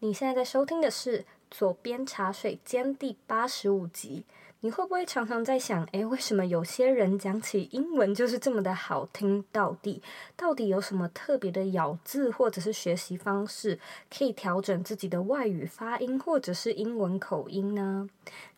你现在在收听的是《左边茶水间》第八十五集。你会不会常常在想，诶，为什么有些人讲起英文就是这么的好听？到底到底有什么特别的咬字或者是学习方式，可以调整自己的外语发音或者是英文口音呢？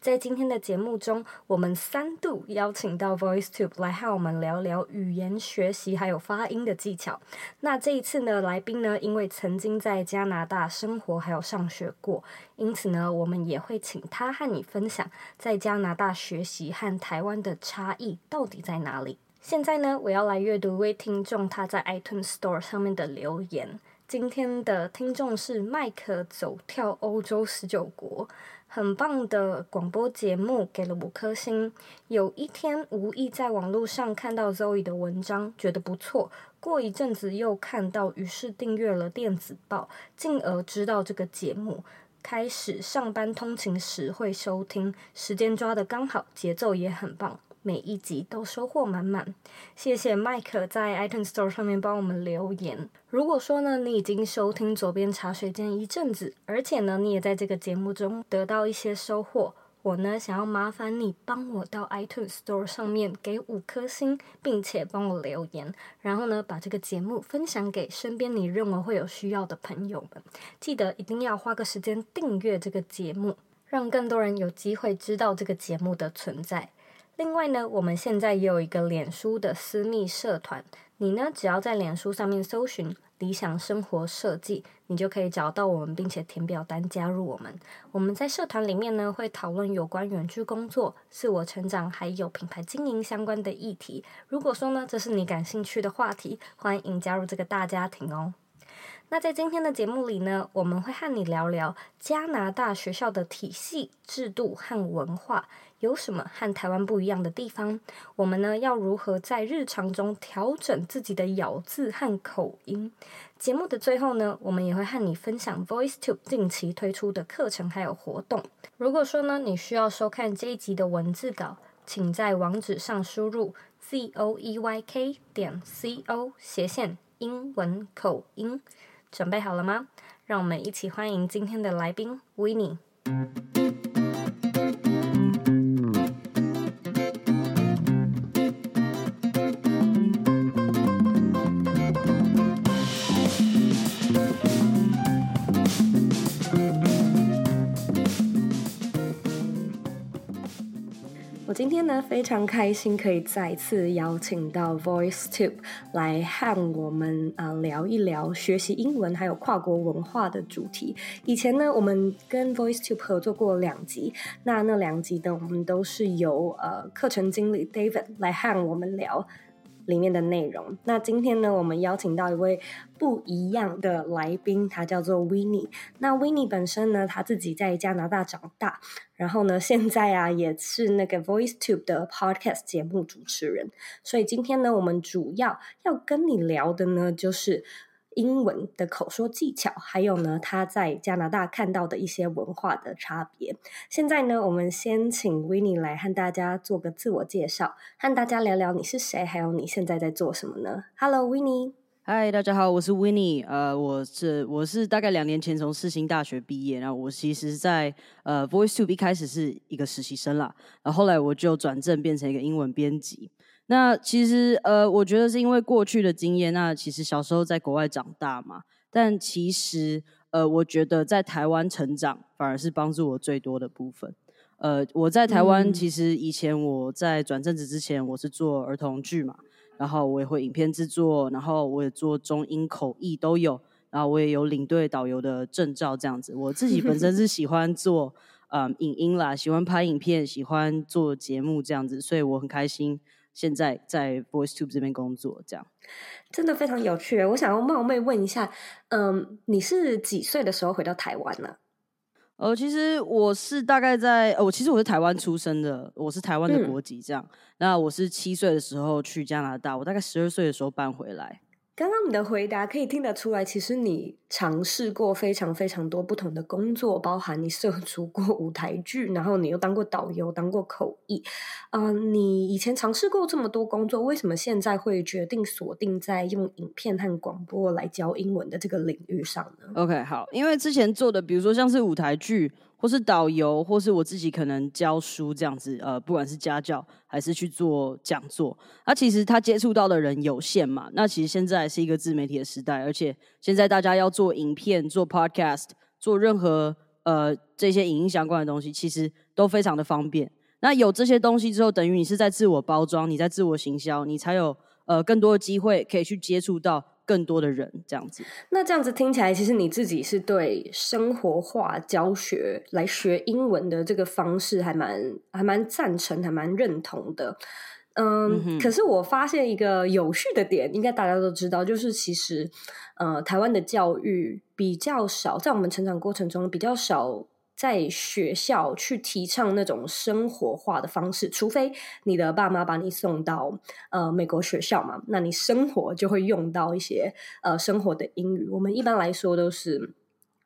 在今天的节目中，我们三度邀请到 VoiceTube 来和我们聊聊语言学习还有发音的技巧。那这一次呢，来宾呢，因为曾经在加拿大生活还有上学过，因此呢，我们也会请他和你分享在加拿大学习和台湾的差异到底在哪里。现在呢，我要来阅读一位听众他在 iTunes Store 上面的留言。今天的听众是麦克走跳欧洲十九国。很棒的广播节目，给了五颗星。有一天无意在网络上看到 Zoe 的文章，觉得不错。过一阵子又看到，于是订阅了电子报，进而知道这个节目。开始上班通勤时会收听，时间抓得刚好，节奏也很棒。每一集都收获满满，谢谢麦克在 iTunes Store 上面帮我们留言。如果说呢，你已经收听左边茶水间一阵子，而且呢，你也在这个节目中得到一些收获，我呢想要麻烦你帮我到 iTunes Store 上面给五颗星，并且帮我留言，然后呢把这个节目分享给身边你认为会有需要的朋友们。记得一定要花个时间订阅这个节目，让更多人有机会知道这个节目的存在。另外呢，我们现在也有一个脸书的私密社团，你呢只要在脸书上面搜寻“理想生活设计”，你就可以找到我们，并且填表单加入我们。我们在社团里面呢会讨论有关远距工作、自我成长还有品牌经营相关的议题。如果说呢这是你感兴趣的话题，欢迎加入这个大家庭哦。那在今天的节目里呢，我们会和你聊聊加拿大学校的体系、制度和文化有什么和台湾不一样的地方。我们呢要如何在日常中调整自己的咬字和口音？节目的最后呢，我们也会和你分享 VoiceTube 近期推出的课程还有活动。如果说呢你需要收看这一集的文字稿，请在网址上输入 z o e y k 点 c o 斜线英文口音。准备好了吗？让我们一起欢迎今天的来宾 Winnie。今天呢，非常开心可以再次邀请到 VoiceTube 来和我们啊、呃、聊一聊学习英文还有跨国文化的主题。以前呢，我们跟 VoiceTube 合作过两集，那那两集呢，我们都是由呃课程经理 David 来和我们聊。里面的内容。那今天呢，我们邀请到一位不一样的来宾，他叫做 Winnie。那 Winnie 本身呢，他自己在加拿大长大，然后呢，现在啊也是那个 VoiceTube 的 Podcast 节目主持人。所以今天呢，我们主要要跟你聊的呢，就是。英文的口说技巧，还有呢，他在加拿大看到的一些文化的差别。现在呢，我们先请 Winnie 来和大家做个自我介绍，和大家聊聊你是谁，还有你现在在做什么呢？Hello，Winnie。嗨，大家好，我是 Winnie。呃，我是我是大概两年前从世新大学毕业，然后我其实在呃 VoiceTube 一开始是一个实习生啦，然后后来我就转正变成一个英文编辑。那其实呃，我觉得是因为过去的经验。那其实小时候在国外长大嘛，但其实呃，我觉得在台湾成长反而是帮助我最多的部分。呃，我在台湾其实以前我在转正职之前，我是做儿童剧嘛，然后我也会影片制作，然后我也做中英口译都有，然后我也有领队导游的证照这样子。我自己本身是喜欢做嗯影音啦，喜欢拍影片，喜欢做节目这样子，所以我很开心。现在在 VoiceTube 这边工作，这样真的非常有趣。我想要冒昧问一下，嗯，你是几岁的时候回到台湾呢？呃，其实我是大概在，呃，我其实我是台湾出生的，我是台湾的国籍，这样。嗯。那我是七岁的时候去加拿大，我大概十二岁的时候搬回来。刚刚你的回答可以听得出来，其实你尝试过非常非常多不同的工作，包含你涉足过舞台剧，然后你又当过导游，当过口译。嗯、你以前尝试过这么多工作，为什么现在会决定锁定在用影片和广播来教英文的这个领域上呢？OK，好，因为之前做的，比如说像是舞台剧。或是导游，或是我自己可能教书这样子，呃，不管是家教还是去做讲座，那其实他接触到的人有限嘛。那其实现在是一个自媒体的时代，而且现在大家要做影片、做 podcast、做任何呃这些影音相关的东西，其实都非常的方便。那有这些东西之后，等于你是在自我包装，你在自我行销，你才有呃更多的机会可以去接触到。更多的人这样子，那这样子听起来，其实你自己是对生活化教学来学英文的这个方式还蛮还蛮赞成，还蛮认同的。嗯，嗯，可是我发现一个有趣的点，应该大家都知道，就是其实呃，台湾的教育比较少，在我们成长过程中比较少。在学校去提倡那种生活化的方式，除非你的爸妈把你送到呃美国学校嘛，那你生活就会用到一些呃生活的英语。我们一般来说都是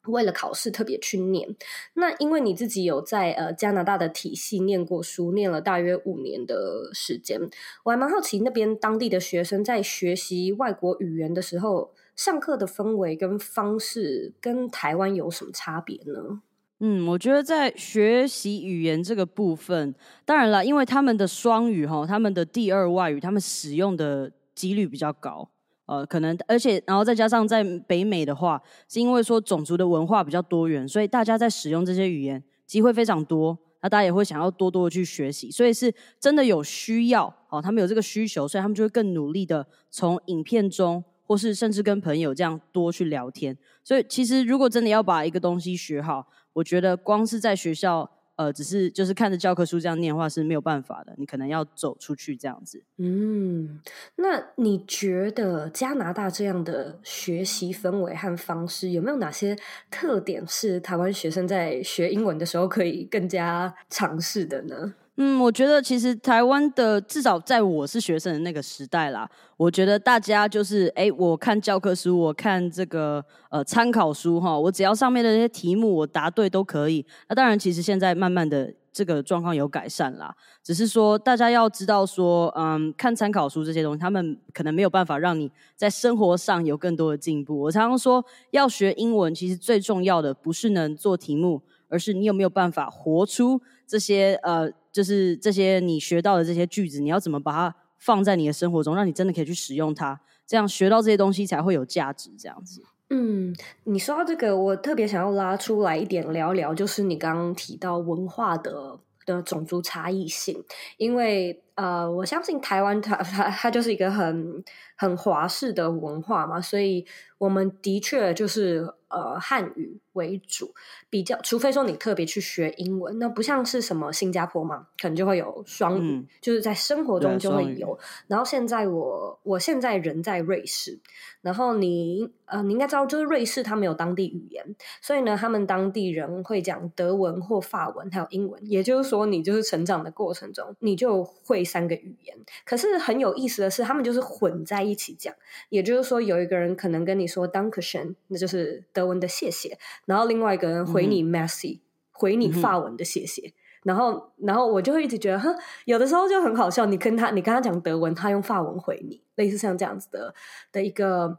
为了考试特别去念。那因为你自己有在呃加拿大的体系念过书，念了大约五年的时间，我还蛮好奇那边当地的学生在学习外国语言的时候，上课的氛围跟方式跟台湾有什么差别呢？嗯，我觉得在学习语言这个部分，当然了，因为他们的双语哈，他们的第二外语，他们使用的几率比较高，呃，可能而且然后再加上在北美的话，是因为说种族的文化比较多元，所以大家在使用这些语言机会非常多，那大家也会想要多多的去学习，所以是真的有需要哦，他们有这个需求，所以他们就会更努力的从影片中，或是甚至跟朋友这样多去聊天，所以其实如果真的要把一个东西学好。我觉得光是在学校，呃，只是就是看着教科书这样念的话是没有办法的，你可能要走出去这样子。嗯，那你觉得加拿大这样的学习氛围和方式有没有哪些特点是台湾学生在学英文的时候可以更加尝试的呢？嗯，我觉得其实台湾的至少在我是学生的那个时代啦，我觉得大家就是，哎，我看教科书，我看这个呃参考书哈，我只要上面的那些题目我答对都可以。那当然，其实现在慢慢的这个状况有改善啦，只是说大家要知道说，嗯，看参考书这些东西，他们可能没有办法让你在生活上有更多的进步。我常常说，要学英文，其实最重要的不是能做题目，而是你有没有办法活出这些呃。就是这些你学到的这些句子，你要怎么把它放在你的生活中，让你真的可以去使用它，这样学到这些东西才会有价值。这样子。嗯，你说到这个，我特别想要拉出来一点聊聊，就是你刚刚提到文化的的种族差异性，因为呃，我相信台湾它它它就是一个很很华式的文化嘛，所以我们的确就是。呃，汉语为主，比较，除非说你特别去学英文，那不像是什么新加坡嘛，可能就会有双语，嗯、就是在生活中就会有。然后现在我，我现在人在瑞士，然后你呃，你应该知道，就是瑞士他们有当地语言，所以呢，他们当地人会讲德文或法文，还有英文。也就是说，你就是成长的过程中，你就会三个语言。可是很有意思的是，他们就是混在一起讲。也就是说，有一个人可能跟你说 Dankeschön，那就是德。文的谢谢，然后另外一个人回你 messy，、嗯、回你法文的谢谢，嗯、然后然后我就会一直觉得，哼，有的时候就很好笑。你跟他，你跟他讲德文，他用法文回你，类似像这样子的的一个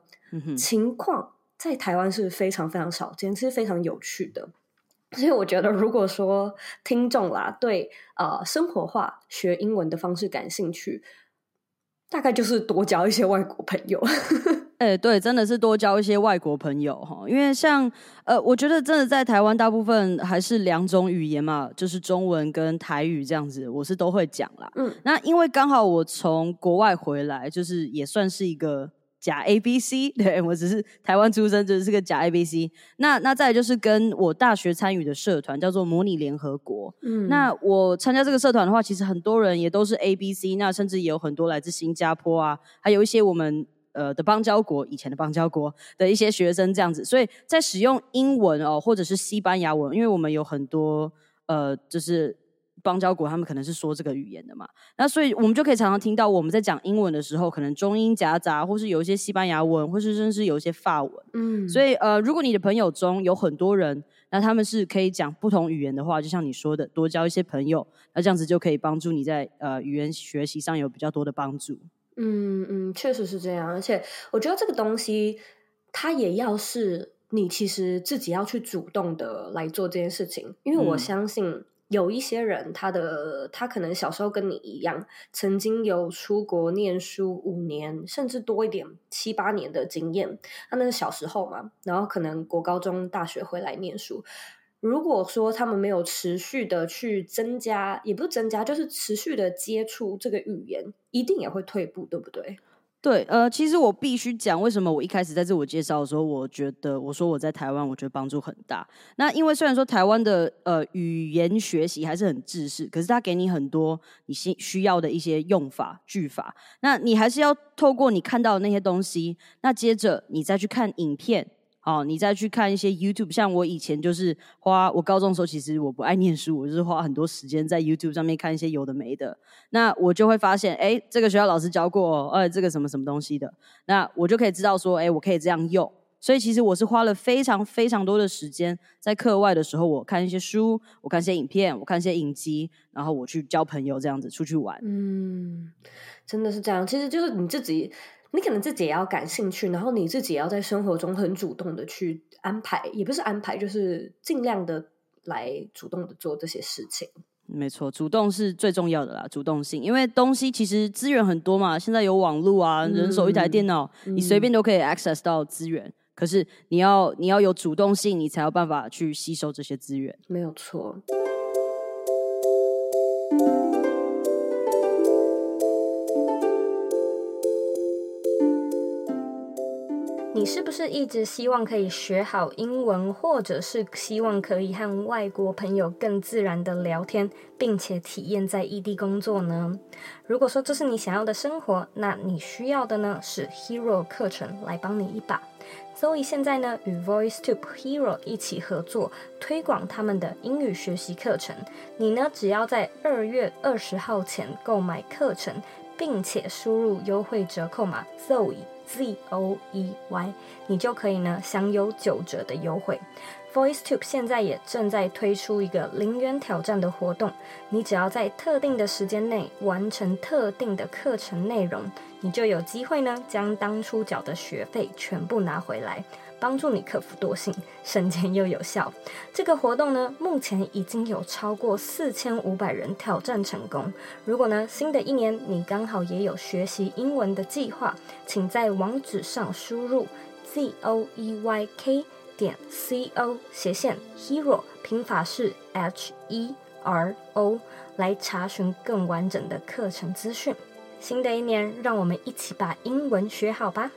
情况，嗯、在台湾是非常非常少见，是非常有趣的。所以我觉得，如果说听众啦对呃生活化学英文的方式感兴趣，大概就是多交一些外国朋友。哎、欸，对，真的是多交一些外国朋友哈，因为像呃，我觉得真的在台湾，大部分还是两种语言嘛，就是中文跟台语这样子，我是都会讲啦。嗯，那因为刚好我从国外回来，就是也算是一个假 A B C，对，我只是台湾出生，就是个假 A B C。那那再来就是跟我大学参与的社团叫做模拟联合国。嗯，那我参加这个社团的话，其实很多人也都是 A B C，那甚至也有很多来自新加坡啊，还有一些我们。呃的邦交国，以前的邦交国的一些学生这样子，所以在使用英文哦，或者是西班牙文，因为我们有很多呃，就是邦交国他们可能是说这个语言的嘛，那所以我们就可以常常听到我们在讲英文的时候，可能中英夹杂，或是有一些西班牙文，或是甚至有一些法文。嗯，所以呃，如果你的朋友中有很多人，那他们是可以讲不同语言的话，就像你说的，多交一些朋友，那这样子就可以帮助你在呃语言学习上有比较多的帮助。嗯嗯，确实是这样，而且我觉得这个东西它也要是你其实自己要去主动的来做这件事情，因为我相信有一些人，他的他可能小时候跟你一样，曾经有出国念书五年甚至多一点七八年的经验，他那是小时候嘛，然后可能国高中大学回来念书。如果说他们没有持续的去增加，也不是增加，就是持续的接触这个语言，一定也会退步，对不对？对，呃，其实我必须讲，为什么我一开始在自我介绍的时候，我觉得我说我在台湾，我觉得帮助很大。那因为虽然说台湾的呃语言学习还是很制式，可是它给你很多你需需要的一些用法句法，那你还是要透过你看到的那些东西，那接着你再去看影片。哦，你再去看一些 YouTube，像我以前就是花，我高中的时候其实我不爱念书，我就是花很多时间在 YouTube 上面看一些有的没的。那我就会发现，哎，这个学校老师教过哦，这个什么什么东西的，那我就可以知道说，哎，我可以这样用。所以其实我是花了非常非常多的时间在课外的时候，我看一些书，我看一些影片，我看一些影集，然后我去交朋友，这样子出去玩。嗯，真的是这样，其实就是你自己。你可能自己也要感兴趣，然后你自己也要在生活中很主动的去安排，也不是安排，就是尽量的来主动的做这些事情。没错，主动是最重要的啦，主动性，因为东西其实资源很多嘛，现在有网络啊，人手一台电脑，嗯、你随便都可以 access 到资源。嗯、可是你要你要有主动性，你才有办法去吸收这些资源。没有错。你是不是一直希望可以学好英文，或者是希望可以和外国朋友更自然的聊天，并且体验在异地工作呢？如果说这是你想要的生活，那你需要的呢是 Hero 课程来帮你一把。Zoe 现在呢与 VoiceTube Hero 一起合作，推广他们的英语学习课程。你呢只要在二月二十号前购买课程，并且输入优惠折扣码 Zoe。Z O E Y，你就可以呢享有九折的优惠。VoiceTube 现在也正在推出一个零元挑战的活动，你只要在特定的时间内完成特定的课程内容，你就有机会呢将当初缴的学费全部拿回来。帮助你克服惰性，省钱又有效。这个活动呢，目前已经有超过四千五百人挑战成功。如果呢，新的一年你刚好也有学习英文的计划，请在网址上输入 z o e y k 点 c o 斜线 hero，拼法是 h e r o，来查询更完整的课程资讯。新的一年，让我们一起把英文学好吧。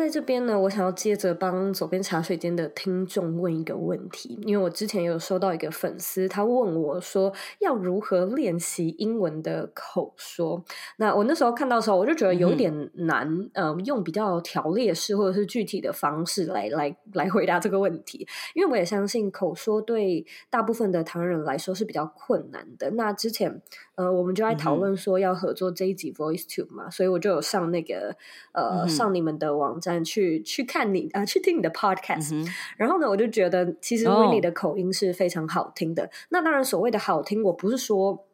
在这边呢，我想要接着帮左边茶水间的听众问一个问题，因为我之前有收到一个粉丝，他问我说要如何练习英文的口说。那我那时候看到的时候，我就觉得有点难，嗯、呃，用比较条列式或者是具体的方式来来来回答这个问题，因为我也相信口说对大部分的唐人来说是比较困难的。那之前呃，我们就在讨论说要合作这一集 VoiceTube 嘛，所以我就有上那个呃、嗯、上你们的网。站去去看你啊、呃，去听你的 podcast，、嗯、然后呢，我就觉得其实 Winnie 的口音是非常好听的。Oh. 那当然，所谓的好听，我不是说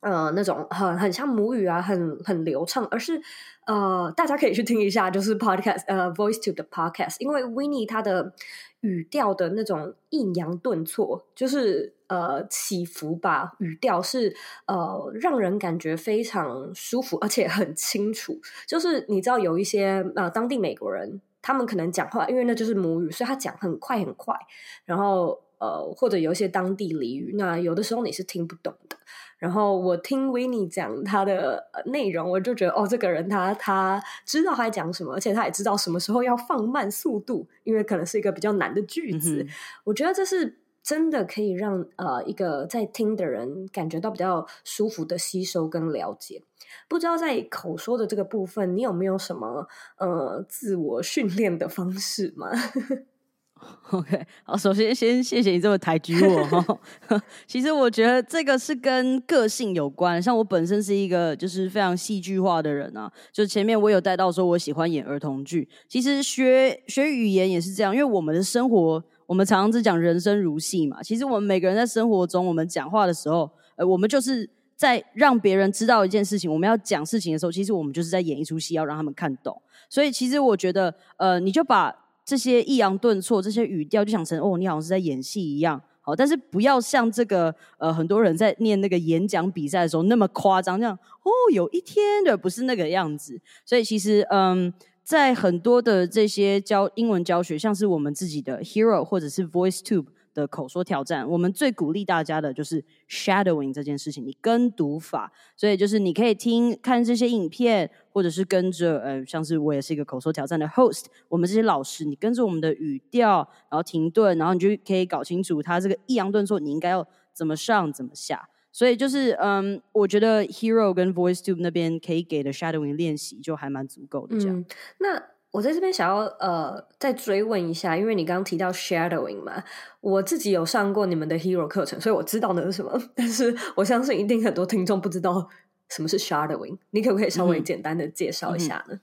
呃那种很很像母语啊，很很流畅，而是呃大家可以去听一下，就是 podcast 呃 VoiceTube 的 podcast，因为 Winnie 他的语调的那种抑扬顿挫，就是呃起伏吧，语调是呃让人感觉非常舒服，而且很清楚。就是你知道有一些呃当地美国人，他们可能讲话，因为那就是母语，所以他讲很快很快，然后呃或者有一些当地俚语，那有的时候你是听不懂的。然后我听 Winnie 讲他的内容，我就觉得哦，这个人他他知道他在讲什么，而且他也知道什么时候要放慢速度，因为可能是一个比较难的句子。嗯、我觉得这是真的可以让呃一个在听的人感觉到比较舒服的吸收跟了解。不知道在口说的这个部分，你有没有什么呃自我训练的方式吗？OK，好，首先先谢谢你这么抬举我哈。其实我觉得这个是跟个性有关，像我本身是一个就是非常戏剧化的人啊。就前面我有带到说我喜欢演儿童剧，其实学学语言也是这样，因为我们的生活，我们常常是讲人生如戏嘛。其实我们每个人在生活中，我们讲话的时候，呃，我们就是在让别人知道一件事情。我们要讲事情的时候，其实我们就是在演一出戏，要让他们看懂。所以其实我觉得，呃，你就把。这些抑扬顿挫，这些语调，就想成哦，你好像是在演戏一样，好，但是不要像这个呃，很多人在念那个演讲比赛的时候那么夸张，这样哦，有一天的不是那个样子。所以其实嗯，在很多的这些教英文教学，像是我们自己的 Hero 或者是 VoiceTube。的口说挑战，我们最鼓励大家的就是 shadowing 这件事情，你跟读法，所以就是你可以听看这些影片，或者是跟着呃，像是我也是一个口说挑战的 host，我们这些老师，你跟着我们的语调，然后停顿，然后你就可以搞清楚他这个抑扬顿挫，你应该要怎么上怎么下。所以就是嗯，我觉得 Hero 跟 VoiceTube 那边可以给的 shadowing 练习就还蛮足够的。这样，嗯、那。我在这边想要呃再追问一下，因为你刚刚提到 shadowing 嘛，我自己有上过你们的 hero 课程，所以我知道那是什么。但是我相信一定很多听众不知道什么是 shadowing，你可不可以稍微简单的介绍一下呢？嗯嗯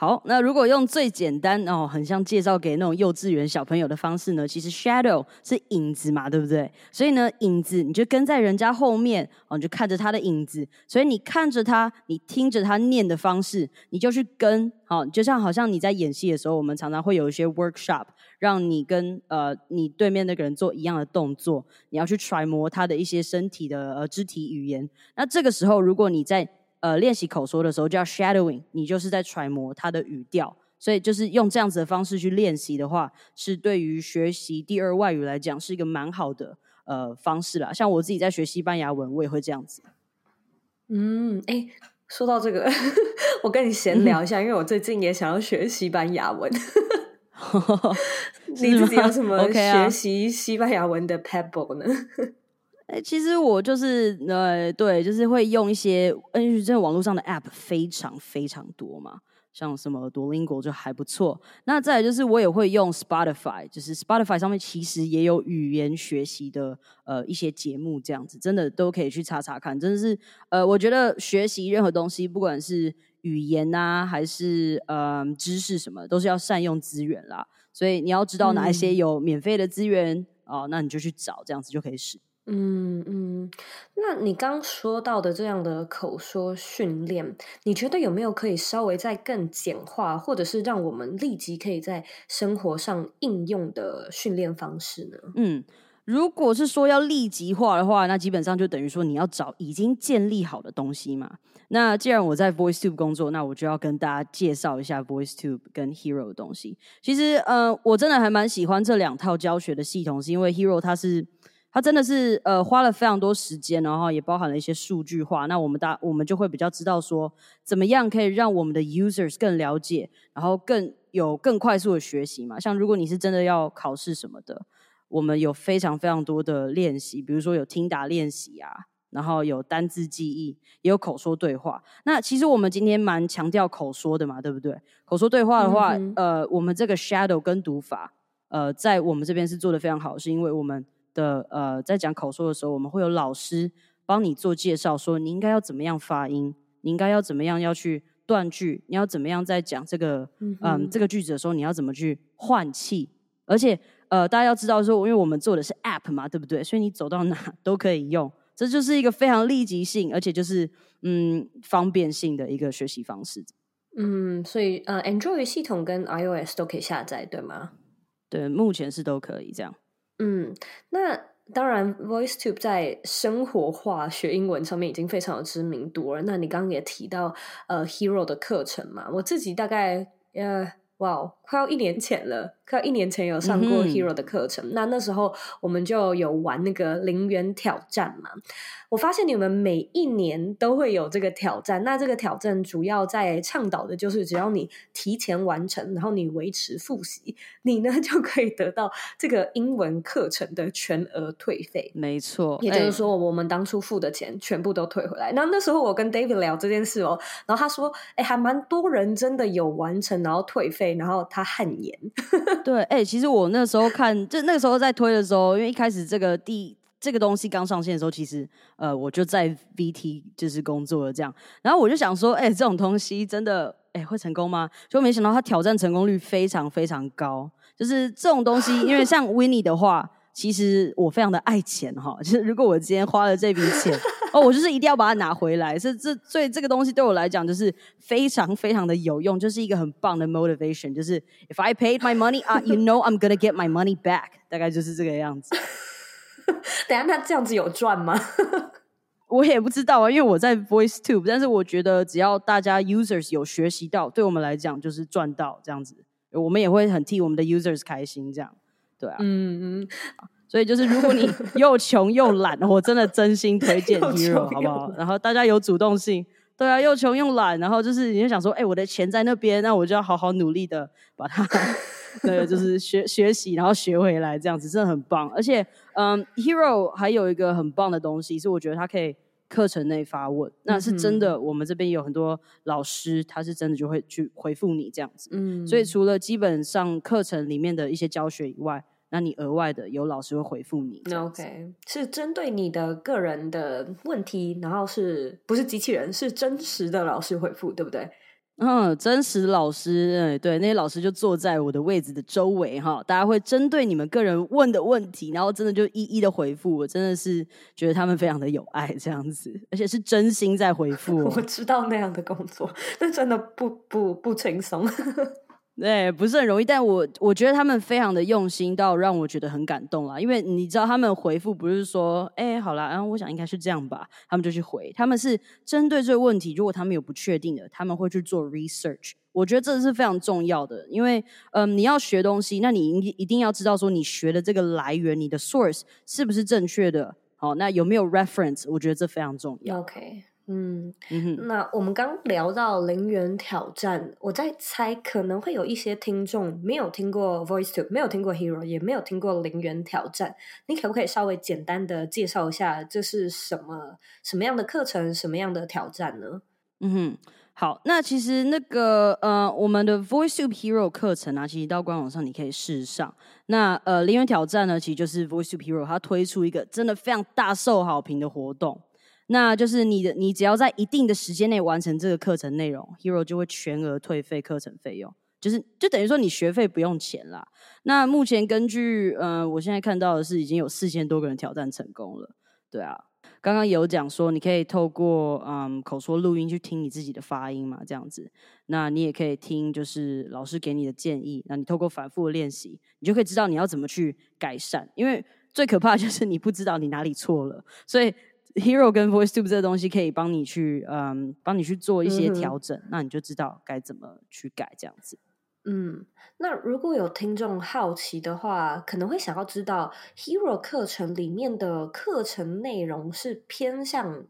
好，那如果用最简单哦，很像介绍给那种幼稚园小朋友的方式呢，其实 shadow 是影子嘛，对不对？所以呢，影子你就跟在人家后面哦，你就看着他的影子。所以你看着他，你听着他念的方式，你就去跟。好，就像好像你在演戏的时候，我们常常会有一些 workshop，让你跟呃你对面那个人做一样的动作，你要去揣摩他的一些身体的呃肢体语言。那这个时候，如果你在呃，练习口说的时候叫 shadowing，你就是在揣摩他的语调，所以就是用这样子的方式去练习的话，是对于学习第二外语来讲是一个蛮好的呃方式啦。像我自己在学西班牙文，我也会这样子。嗯，哎，说到这个，我跟你闲聊一下，嗯、因为我最近也想要学西班牙文。你自己有什么学习西班牙文的 pebble 呢？哎，其实我就是呃，对，就是会用一些，因为这个网络上的 app 非常非常多嘛，像什么 Duolingo 就还不错。那再来就是我也会用 Spotify，就是 Spotify 上面其实也有语言学习的呃一些节目，这样子真的都可以去查查看。真的是呃，我觉得学习任何东西，不管是语言啊，还是呃知识什么，都是要善用资源啦。所以你要知道哪一些有免费的资源哦，那你就去找，这样子就可以使。嗯嗯，那你刚说到的这样的口说训练，你觉得有没有可以稍微再更简化，或者是让我们立即可以在生活上应用的训练方式呢？嗯，如果是说要立即化的话，那基本上就等于说你要找已经建立好的东西嘛。那既然我在 VoiceTube 工作，那我就要跟大家介绍一下 VoiceTube 跟 Hero 的东西。其实，呃，我真的还蛮喜欢这两套教学的系统，是因为 Hero 它是。它真的是呃花了非常多时间，然后也包含了一些数据化。那我们大我们就会比较知道说，怎么样可以让我们的 users 更了解，然后更有更快速的学习嘛。像如果你是真的要考试什么的，我们有非常非常多的练习，比如说有听答练习啊，然后有单字记忆，也有口说对话。那其实我们今天蛮强调口说的嘛，对不对？口说对话的话，嗯、呃，我们这个 shadow 跟读法，呃，在我们这边是做的非常好，是因为我们。的呃，在讲口说的时候，我们会有老师帮你做介绍，说你应该要怎么样发音，你应该要怎么样要去断句，你要怎么样在讲这个嗯、呃、这个句子的时候，你要怎么去换气，而且呃，大家要知道说，因为我们做的是 app 嘛，对不对？所以你走到哪都可以用，这就是一个非常立即性，而且就是嗯方便性的一个学习方式。嗯，所以呃，Android 系统跟 iOS 都可以下载，对吗？对，目前是都可以这样。嗯，那当然，VoiceTube 在生活化学英文上面已经非常有知名度了。那你刚刚也提到呃，Hero 的课程嘛，我自己大概呃哇，快要一年前了，快要一年前有上过 Hero 的课程。嗯、那那时候我们就有玩那个零元挑战嘛。我发现你们每一年都会有这个挑战。那这个挑战主要在倡导的就是，只要你提前完成，然后你维持复习，你呢就可以得到这个英文课程的全额退费。没错，也就是说，我们当初付的钱全部都退回来。欸、那那时候我跟 David 聊这件事哦，然后他说：“哎、欸，还蛮多人真的有完成，然后退费。”然后他汗颜，对，哎、其实我那时候看，就那个时候在推的时候，因为一开始这个第这个东西刚上线的时候，其实呃，我就在 VT 就是工作了这样，然后我就想说，哎、欸，这种东西真的哎、欸、会成功吗？就没想到他挑战成功率非常非常高，就是这种东西，因为像 Winnie 的话。其实我非常的爱钱哈，就是如果我今天花了这笔钱，哦，我就是一定要把它拿回来。这这所以这个东西对我来讲就是非常非常的有用，就是一个很棒的 motivation。就是 If I paid my money, uh, you know I'm gonna get my money back。大概就是这个样子。等下，那这样子有赚吗？我也不知道啊，因为我在 VoiceTube，但是我觉得只要大家 users 有学习到，对我们来讲就是赚到这样子。我们也会很替我们的 users 开心这样。对啊，嗯嗯，所以就是如果你 又穷又懒，我真的真心推荐 Hero，好不好？然后大家有主动性，对啊，又穷又懒，然后就是你就想说，哎、欸，我的钱在那边，那我就要好好努力的把它，对，就是学学习，然后学回来，这样子真的很棒。而且，嗯，Hero 还有一个很棒的东西，是我觉得它可以。课程内发问，那是真的。我们这边有很多老师，他是真的就会去回复你这样子。嗯，所以除了基本上课程里面的一些教学以外，那你额外的有老师会回复你。OK，是针对你的个人的问题，然后是不是机器人？是真实的老师回复，对不对？嗯，真实老师，哎，对，那些老师就坐在我的位置的周围哈，大家会针对你们个人问的问题，然后真的就一一的回复。我真的是觉得他们非常的有爱，这样子，而且是真心在回复。我知道那样的工作，那真的不不不轻松。对，不是很容易，但我我觉得他们非常的用心到让我觉得很感动啦。因为你知道，他们回复不是说，哎，好啦，然后我想应该是这样吧，他们就去回。他们是针对这个问题，如果他们有不确定的，他们会去做 research。我觉得这是非常重要的，因为嗯，你要学东西，那你一定要知道说你学的这个来源，你的 source 是不是正确的？好，那有没有 reference？我觉得这非常重要。OK。嗯，那我们刚聊到零元挑战，我在猜可能会有一些听众没有听过 VoiceTube，没有听过 Hero，也没有听过零元挑战。你可不可以稍微简单的介绍一下，这是什么什么样的课程，什么样的挑战呢？嗯哼，好，那其实那个呃，我们的 VoiceTube Hero 课程啊，其实到官网上你可以试上。那呃，零元挑战呢，其实就是 VoiceTube Hero 它推出一个真的非常大受好评的活动。那就是你的，你只要在一定的时间内完成这个课程内容，Hero 就会全额退费课程费用，就是就等于说你学费不用钱啦。那目前根据呃，我现在看到的是已经有四千多个人挑战成功了。对啊，刚刚有讲说你可以透过嗯口说录音去听你自己的发音嘛，这样子。那你也可以听就是老师给你的建议，那你透过反复的练习，你就可以知道你要怎么去改善。因为最可怕的就是你不知道你哪里错了，所以。Hero 跟 VoiceTube 这个东西可以帮你去，嗯，帮你去做一些调整，嗯、那你就知道该怎么去改这样子。嗯，那如果有听众好奇的话，可能会想要知道 Hero 课程里面的课程内容是偏向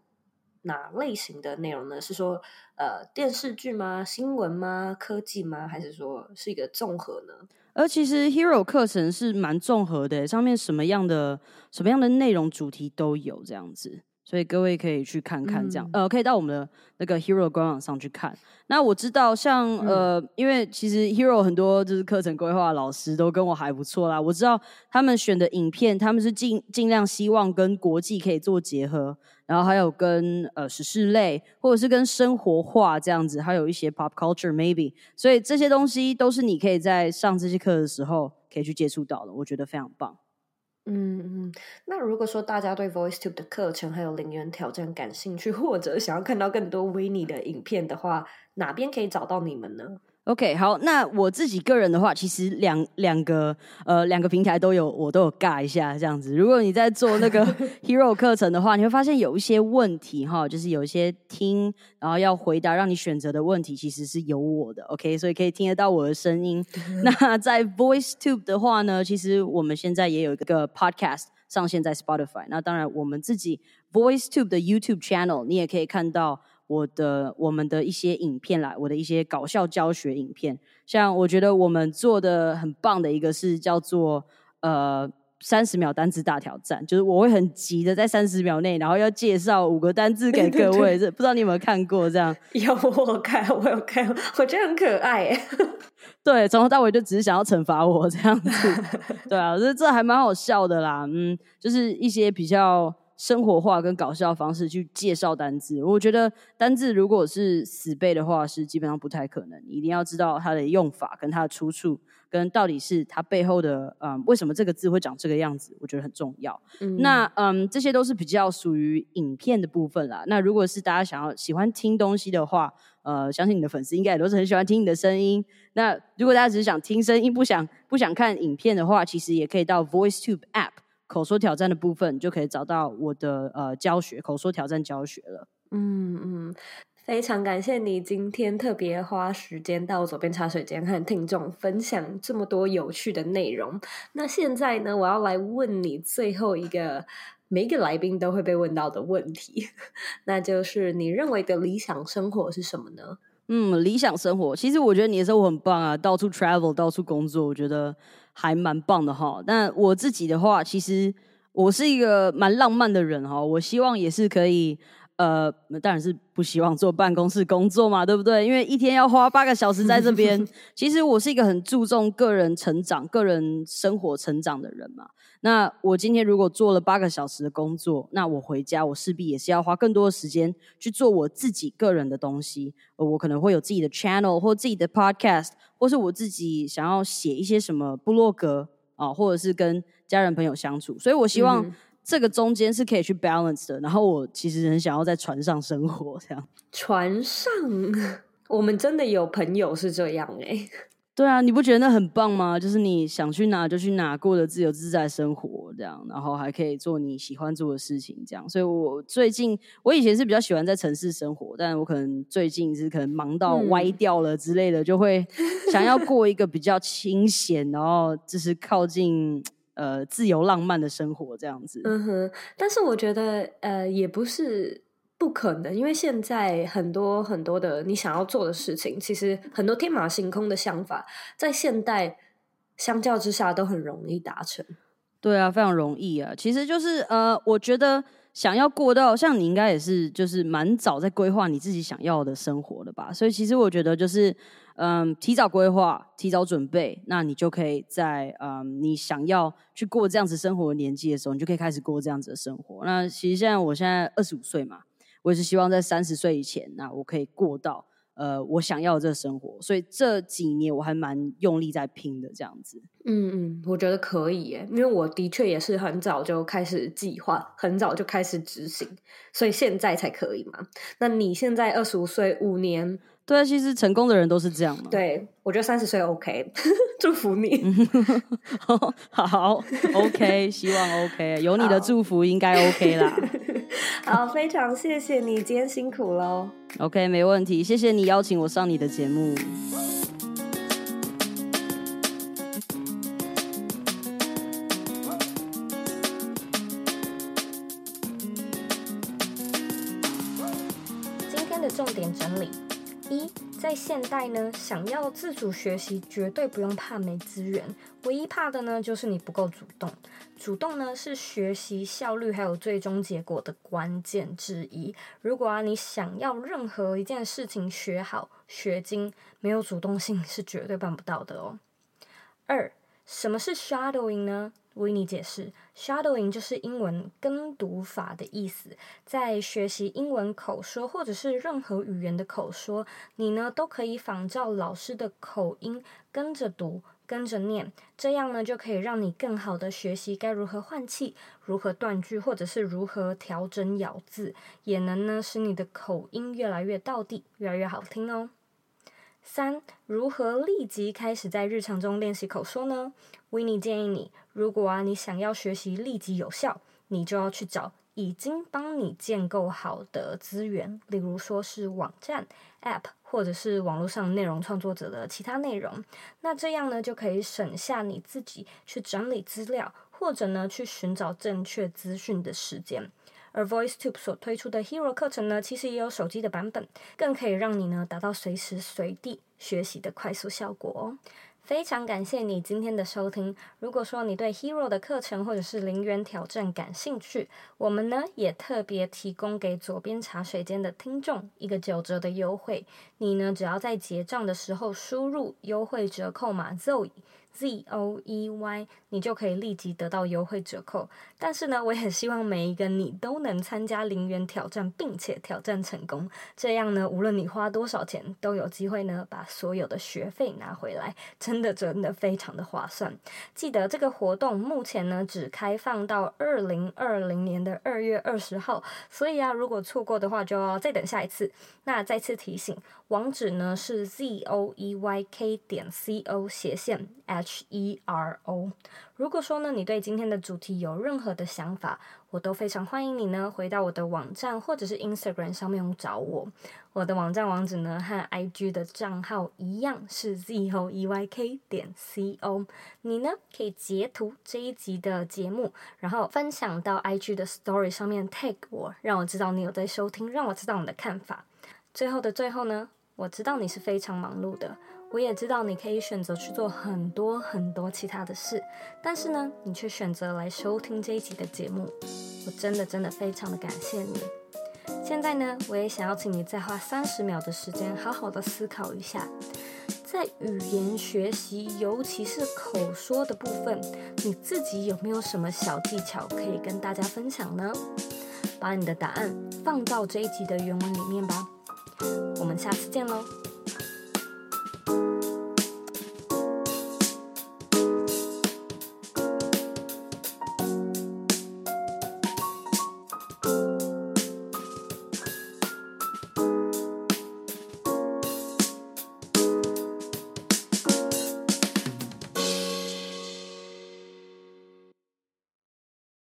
哪类型的内容呢？是说呃电视剧吗？新闻吗？科技吗？还是说是一个综合呢？而其实 Hero 课程是蛮综合的，上面什么样的什么样的内容主题都有这样子。所以各位可以去看看，这样、嗯、呃，可以到我们的那个 Hero 官网上去看。那我知道像，像、嗯、呃，因为其实 Hero 很多就是课程规划老师都跟我还不错啦。我知道他们选的影片，他们是尽尽量希望跟国际可以做结合，然后还有跟呃时事类，或者是跟生活化这样子，还有一些 pop culture maybe。所以这些东西都是你可以在上这些课的时候可以去接触到的，我觉得非常棒。嗯嗯，那如果说大家对 VoiceTube 的课程还有零元挑战感兴趣，或者想要看到更多维尼的影片的话，哪边可以找到你们呢？OK，好，那我自己个人的话，其实两两个呃两个平台都有，我都有尬一下这样子。如果你在做那个 Hero 课程的话，你会发现有一些问题哈，就是有一些听然后要回答让你选择的问题，其实是有我的 OK，所以可以听得到我的声音。那在 VoiceTube 的话呢，其实我们现在也有一个 Podcast 上线在 Spotify。那当然，我们自己 VoiceTube 的 YouTube Channel，你也可以看到。我的我们的一些影片啦，我的一些搞笑教学影片，像我觉得我们做的很棒的一个是叫做呃三十秒单字大挑战，就是我会很急的在三十秒内，然后要介绍五个单字给各位，这不知道你有没有看过这样？有我看，我有看，我觉得很可爱耶。对，从头到尾就只是想要惩罚我这样子，对啊，这这还蛮好笑的啦，嗯，就是一些比较。生活化跟搞笑的方式去介绍单字，我觉得单字如果是死背的话，是基本上不太可能。你一定要知道它的用法跟它的出处，跟到底是它背后的嗯，为什么这个字会长这个样子，我觉得很重要。嗯那嗯，这些都是比较属于影片的部分啦。那如果是大家想要喜欢听东西的话，呃，相信你的粉丝应该也都是很喜欢听你的声音。那如果大家只是想听声音，不想不想看影片的话，其实也可以到 VoiceTube App。口说挑战的部分就可以找到我的呃教学，口说挑战教学了。嗯嗯，非常感谢你今天特别花时间到左边茶水间和听众分享这么多有趣的内容。那现在呢，我要来问你最后一个每一个来宾都会被问到的问题，那就是你认为的理想生活是什么呢？嗯，理想生活，其实我觉得你的生活很棒啊，到处 travel，到处工作，我觉得还蛮棒的哈。但我自己的话，其实我是一个蛮浪漫的人哈，我希望也是可以。呃，当然是不希望坐办公室工作嘛，对不对？因为一天要花八个小时在这边。其实我是一个很注重个人成长、个人生活成长的人嘛。那我今天如果做了八个小时的工作，那我回家我势必也是要花更多的时间去做我自己个人的东西。我可能会有自己的 channel 或自己的 podcast，或是我自己想要写一些什么部落格啊，或者是跟家人朋友相处。所以我希望、嗯。这个中间是可以去 balance 的，然后我其实很想要在船上生活，这样。船上，我们真的有朋友是这样哎、欸。对啊，你不觉得那很棒吗？就是你想去哪就去哪，过得自由自在生活，这样，然后还可以做你喜欢做的事情，这样。所以我最近，我以前是比较喜欢在城市生活，但我可能最近是可能忙到歪掉了之类的，嗯、就会想要过一个比较清闲，然后就是靠近。呃，自由浪漫的生活这样子。嗯哼，但是我觉得呃，也不是不可能，因为现在很多很多的你想要做的事情，其实很多天马行空的想法，在现代相较之下都很容易达成。对啊，非常容易啊。其实就是呃，我觉得想要过到像你应该也是，就是蛮早在规划你自己想要的生活的吧。所以其实我觉得就是。嗯，提早规划，提早准备，那你就可以在嗯，你想要去过这样子生活的年纪的时候，你就可以开始过这样子的生活。那其实现在我现在二十五岁嘛，我也是希望在三十岁以前，那我可以过到呃我想要的这生活。所以这几年我还蛮用力在拼的这样子。嗯嗯，我觉得可以耶，因为我的确也是很早就开始计划，很早就开始执行，所以现在才可以嘛。那你现在二十五岁，五年。对啊，其实成功的人都是这样嘛。对，我觉得三十岁 OK，祝福你。好，OK，希望 OK，有你的祝福应该 OK 啦。好，非常谢谢你，今天辛苦喽。OK，没问题，谢谢你邀请我上你的节目。在现代呢，想要自主学习，绝对不用怕没资源，唯一怕的呢，就是你不够主动。主动呢，是学习效率还有最终结果的关键之一。如果啊，你想要任何一件事情学好学精，没有主动性是绝对办不到的哦。二，什么是 shadowing 呢？维尼解释，shadowing 就是英文跟读法的意思。在学习英文口说或者是任何语言的口说，你呢都可以仿照老师的口音跟着读、跟着念，这样呢就可以让你更好的学习该如何换气、如何断句，或者是如何调整咬字，也能呢使你的口音越来越到地、越来越好听哦。三、如何立即开始在日常中练习口说呢？Winnie 建议你，如果啊你想要学习立即有效，你就要去找已经帮你建构好的资源，例如说是网站、App，或者是网络上内容创作者的其他内容。那这样呢，就可以省下你自己去整理资料，或者呢去寻找正确资讯的时间。而 VoiceTube 所推出的 Hero 课程呢，其实也有手机的版本，更可以让你呢达到随时随地学习的快速效果哦。非常感谢你今天的收听。如果说你对 Hero 的课程或者是零元挑战感兴趣，我们呢也特别提供给左边茶水间的听众一个九折的优惠。你呢只要在结账的时候输入优惠折扣码 Zoe。Z O E Y，你就可以立即得到优惠折扣。但是呢，我也希望每一个你都能参加零元挑战，并且挑战成功。这样呢，无论你花多少钱，都有机会呢把所有的学费拿回来。真的真的非常的划算。记得这个活动目前呢只开放到二零二零年的二月二十号，所以啊，如果错过的话，就要再等下一次。那再次提醒，网址呢是 Z O E Y K 点 C O 斜线 H E R O。如果说呢，你对今天的主题有任何的想法，我都非常欢迎你呢回到我的网站或者是 Instagram 上面找我。我的网站网址呢和 IG 的账号一样是 Z O E Y K 点 C O。你呢可以截图这一集的节目，然后分享到 IG 的 Story 上面 tag 我，让我知道你有在收听，让我知道你的看法。最后的最后呢，我知道你是非常忙碌的，我也知道你可以选择去做很多很多其他的事，但是呢，你却选择来收听这一集的节目，我真的真的非常的感谢你。现在呢，我也想要请你再花三十秒的时间，好好的思考一下，在语言学习，尤其是口说的部分，你自己有没有什么小技巧可以跟大家分享呢？把你的答案放到这一集的原文里面吧。我们下次见喽。